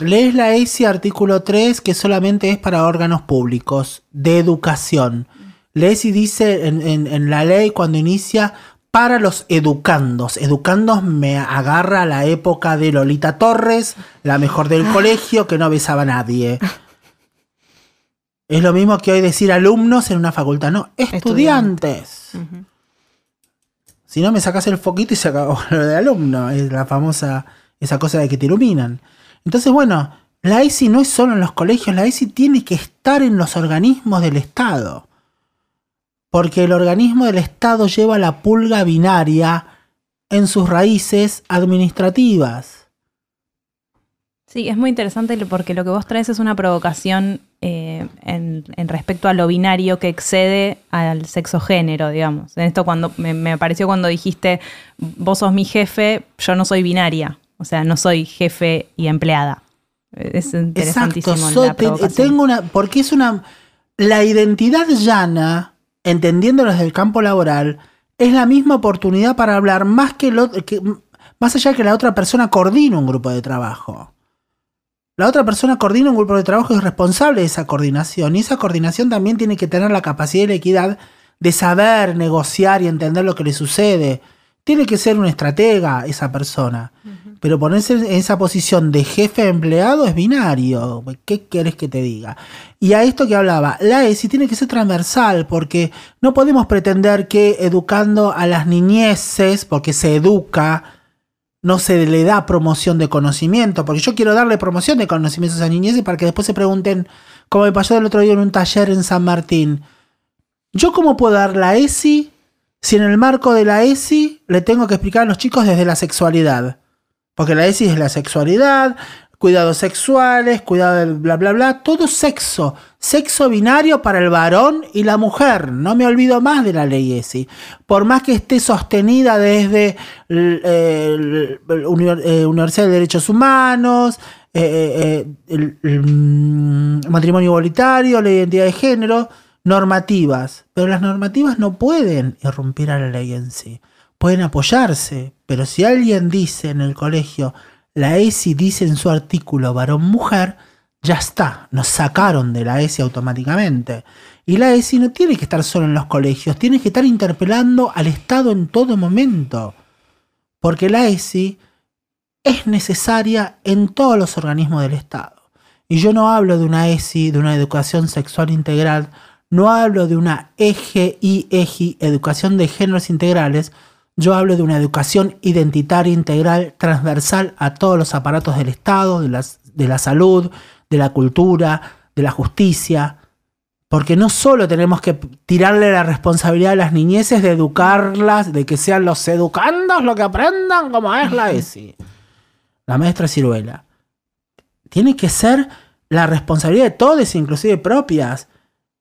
[SPEAKER 3] Lees la ESI artículo 3 que solamente es para órganos públicos de educación. La ESI dice en, la ley cuando inicia para los educandos. Educandos me agarra la época de Lolita Torres, la mejor del colegio, que no besaba a nadie. Es lo mismo que hoy decir alumnos en una facultad, no, estudiantes. Si no me sacas el foquito y se acabó lo de alumno, es la famosa, esa cosa de que te iluminan. Entonces, bueno, la ESI no es solo en los colegios, la ESI tiene que estar en los organismos del Estado. Porque el organismo del Estado lleva la pulga binaria en sus raíces administrativas.
[SPEAKER 2] Sí, es muy interesante porque lo que vos traes es una provocación eh, en, respecto a lo binario que excede al sexo género, digamos. En esto cuando me, me, pareció cuando dijiste vos sos mi jefe, yo no soy binaria, o sea, no soy jefe y empleada. Es interesantísimo
[SPEAKER 3] Exacto, la tengo una, porque es una la identidad llana, entendiéndolo desde el campo laboral, es la misma oportunidad para hablar más que, lo, que más allá de que la otra persona coordine un grupo de trabajo. La otra persona coordina un grupo de trabajo y es responsable de esa coordinación. Y esa coordinación también tiene que tener la capacidad y la equidad de saber negociar y entender lo que le sucede. Tiene que ser una estratega esa persona. Pero ponerse en esa posición de jefe empleado es binario. ¿Qué querés que te diga? Y a esto que hablaba, la ESI tiene que ser transversal porque no podemos pretender que educando a las niñeces, porque se educa, no se le da promoción de conocimiento, porque yo quiero darle promoción de conocimientos a niñeces para que después se pregunten, como me pasó el otro día en un taller en San Martín, ¿yo cómo puedo dar la ESI si en el marco de la ESI le tengo que explicar a los chicos desde la sexualidad? Porque la ESI es la sexualidad, cuidados sexuales, cuidado del bla bla bla, todo sexo, sexo binario para el varón y la mujer. No me olvido más de la ley ESI. Por más que esté sostenida desde la eh, eh, Universidad de Derechos Humanos, eh, el, mm, matrimonio igualitario, la identidad de género, normativas. Pero las normativas no pueden irrumpir a la ley en sí. Pueden apoyarse, pero si alguien dice en el colegio, la ESI dice en su artículo varón-mujer, ya está, nos sacaron de la ESI automáticamente. Y la ESI no tiene que estar solo en los colegios, tiene que estar interpelando al Estado en todo momento. Porque la ESI es necesaria en todos los organismos del Estado. Y yo no hablo de una ESI, de una educación sexual integral, no hablo de una EGI, EGI, educación de géneros integrales, yo hablo de una educación identitaria integral transversal a todos los aparatos del Estado, de, de la salud, de la cultura, de la justicia, porque no solo tenemos que tirarle la responsabilidad a las niñeces de educarlas, de que sean los educandos los que aprendan como es la ESI, la maestra Ciruela. Tiene que ser la responsabilidad de todos, inclusive propias.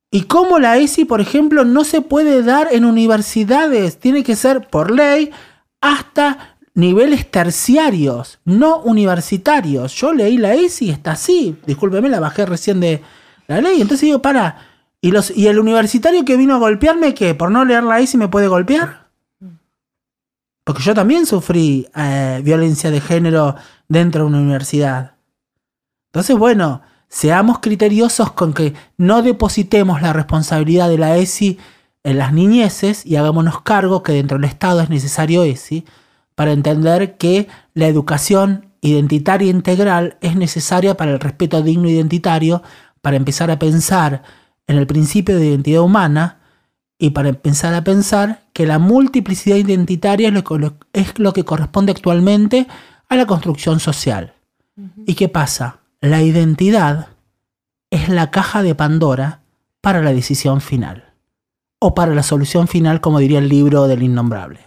[SPEAKER 3] Y cómo la ESI, por ejemplo, no se puede dar en universidades, tiene que ser por ley hasta niveles terciarios, no universitarios. Yo leí la ESI está así, discúlpeme, la bajé recién de la ley. Entonces digo, para, ¿y, los, ¿y el universitario que vino a golpearme qué? ¿Por no leer la ESI me puede golpear? Porque yo también sufrí eh, violencia de género dentro de una universidad. Entonces, bueno, seamos criteriosos con que no depositemos la responsabilidad de la ESI en las niñeces y hagámonos cargo que dentro del Estado es necesario ESI para entender que la educación identitaria integral es necesaria para el respeto digno identitario, para empezar a pensar en el principio de identidad humana y para empezar a pensar que la multiplicidad identitaria es lo que corresponde actualmente a la construcción social. ¿Y qué pasa? La identidad es la caja de Pandora para la decisión final. O para la solución final, como diría el libro del innombrable.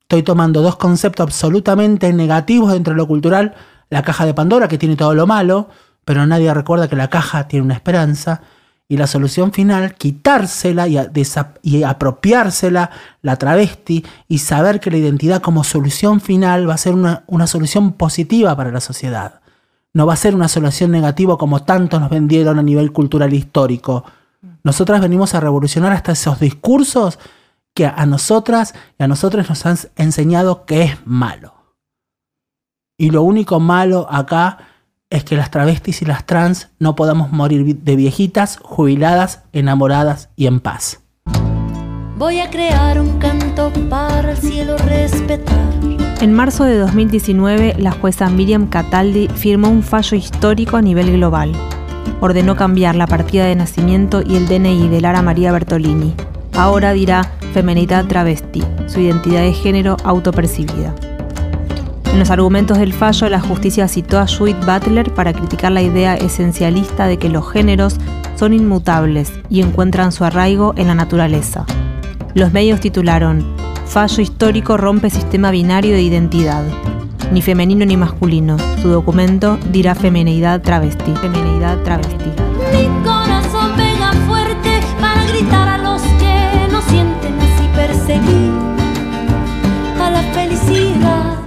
[SPEAKER 3] Estoy tomando dos conceptos absolutamente negativos dentro de lo cultural. La caja de Pandora, que tiene todo lo malo, pero nadie recuerda que la caja tiene una esperanza. Y la solución final, quitársela y, apropiársela, la travesti, y saber que la identidad como solución final va a ser una, una solución positiva para la sociedad. No va a ser una solución negativa como tanto nos vendieron a nivel cultural histórico. Nosotras venimos a revolucionar hasta esos discursos que a nosotras y a nosotros nos han enseñado que es malo. Y lo único malo acá es que las travestis y las trans no podamos morir de viejitas, jubiladas, enamoradas y en paz.
[SPEAKER 4] Voy a crear un canto para el cielo respetar.
[SPEAKER 1] En marzo de 2019, la jueza Miriam Cataldi firmó un fallo histórico a nivel global. Ordenó cambiar la partida de nacimiento y el DNI de Lara María Bertolini. Ahora dirá femenidad travesti, su identidad de género autopercibida. En los argumentos del fallo, la justicia citó a Judith Butler para criticar la idea esencialista de que los géneros son inmutables y encuentran su arraigo en la naturaleza. Los medios titularon Fallo histórico rompe sistema binario de identidad. Ni femenino ni masculino. Su documento dirá femenidad travesti. Femenidad travesti.
[SPEAKER 4] Mi corazón pega fuerte para gritar a los que no sienten así perseguir a la felicidad.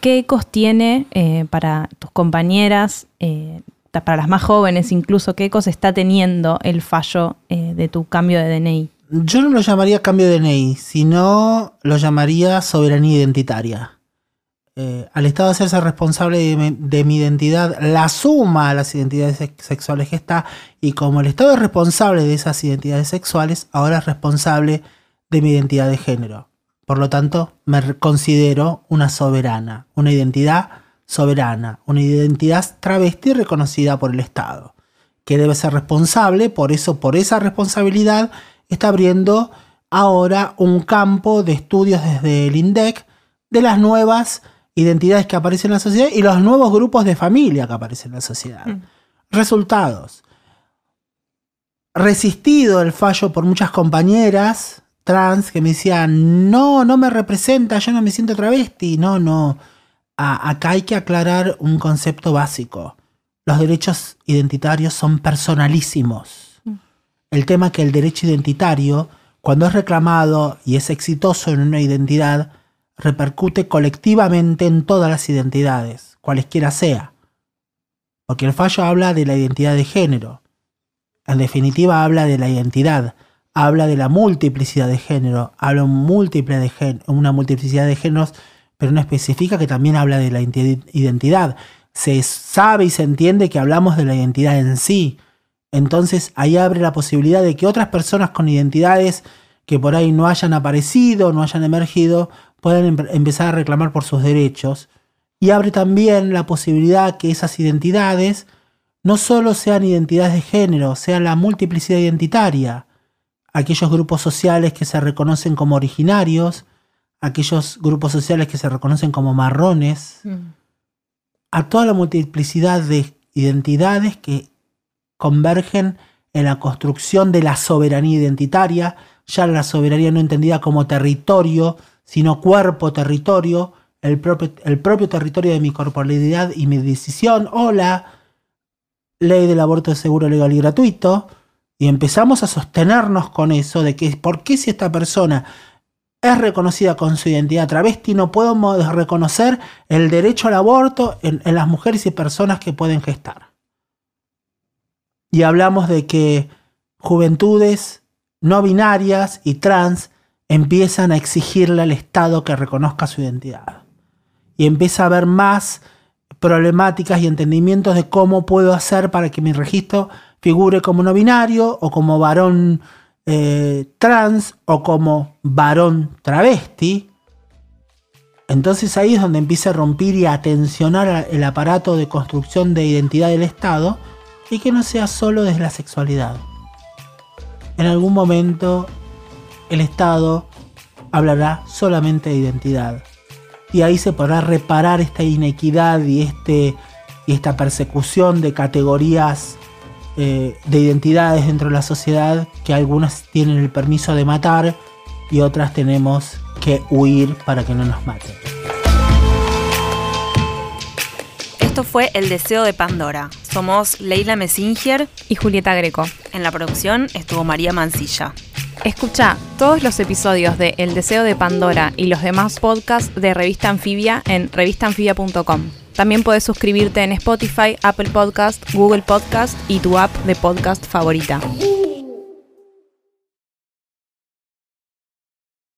[SPEAKER 2] ¿Qué ecos tiene eh, para tus compañeras, eh, para las más jóvenes incluso, qué ecos está teniendo el fallo eh, de tu cambio de DNI?
[SPEAKER 3] Yo no lo llamaría cambio de DNI, sino lo llamaría soberanía identitaria. Eh, al Estado hacerse responsable de mi, identidad, la suma a las identidades sexuales que está, y como el Estado es responsable de esas identidades sexuales, ahora es responsable de mi identidad de género. Por lo tanto, me considero una soberana, una identidad soberana, una identidad travesti reconocida por el Estado, que debe ser responsable, por eso, por esa responsabilidad, está abriendo ahora un campo de estudios desde el INDEC de las nuevas identidades que aparecen en la sociedad y los nuevos grupos de familia que aparecen en la sociedad. Mm. Resultados. Resistido el fallo por muchas compañeras trans que me decían, no, no me representa, yo no me siento travesti. No, no. acá hay que aclarar un concepto básico. Los derechos identitarios son personalísimos el tema que el derecho identitario, cuando es reclamado y es exitoso en una identidad, repercute colectivamente en todas las identidades, cualesquiera sea. Porque el fallo habla de la identidad de género. En definitiva habla de la identidad, habla de la multiplicidad de género, habla múltiple de una multiplicidad de géneros, pero no especifica que también habla de la identidad. Se sabe y se entiende que hablamos de la identidad en sí, entonces ahí abre la posibilidad de que otras personas con identidades que por ahí no hayan aparecido, no hayan emergido, puedan empezar a reclamar por sus derechos. Y abre también la posibilidad que esas identidades no solo sean identidades de género, sean la multiplicidad identitaria. Aquellos grupos sociales que se reconocen como originarios, aquellos grupos sociales que se reconocen como marrones, mm. a toda la multiplicidad de identidades que convergen en la construcción de la soberanía identitaria, ya la soberanía no entendida como territorio, sino cuerpo territorio, el propio, el propio territorio de mi corporalidad y mi decisión, o la ley del aborto seguro, legal y gratuito, y empezamos a sostenernos con eso, de que por qué si esta persona es reconocida con su identidad travesti, no podemos reconocer el derecho al aborto en las mujeres y personas que pueden gestar y hablamos de que juventudes no binarias y trans empiezan a exigirle al Estado que reconozca su identidad. Y empieza a haber más problemáticas y entendimientos de cómo puedo hacer para que mi registro figure como no binario o como varón eh, trans o como varón travesti. Entonces ahí es donde empieza a romper y a tensionar el aparato de construcción de identidad del Estado y que no sea solo desde la sexualidad. En algún momento el Estado hablará solamente de identidad. Y ahí se podrá reparar esta inequidad y, este, y esta persecución de categorías eh, de identidades dentro de la sociedad que algunas tienen el permiso de matar y otras tenemos que huir para que no nos maten.
[SPEAKER 1] Esto fue El Deseo de Pandora. Somos Leila Messinger
[SPEAKER 2] y Julieta Greco.
[SPEAKER 1] En la producción estuvo María Mancilla.
[SPEAKER 2] Escucha todos los episodios de El Deseo de Pandora y los demás podcasts de Revista Anfibia en revistanfibia.com. También puedes suscribirte en Spotify, Apple Podcast, Google Podcast y tu app de podcast favorita.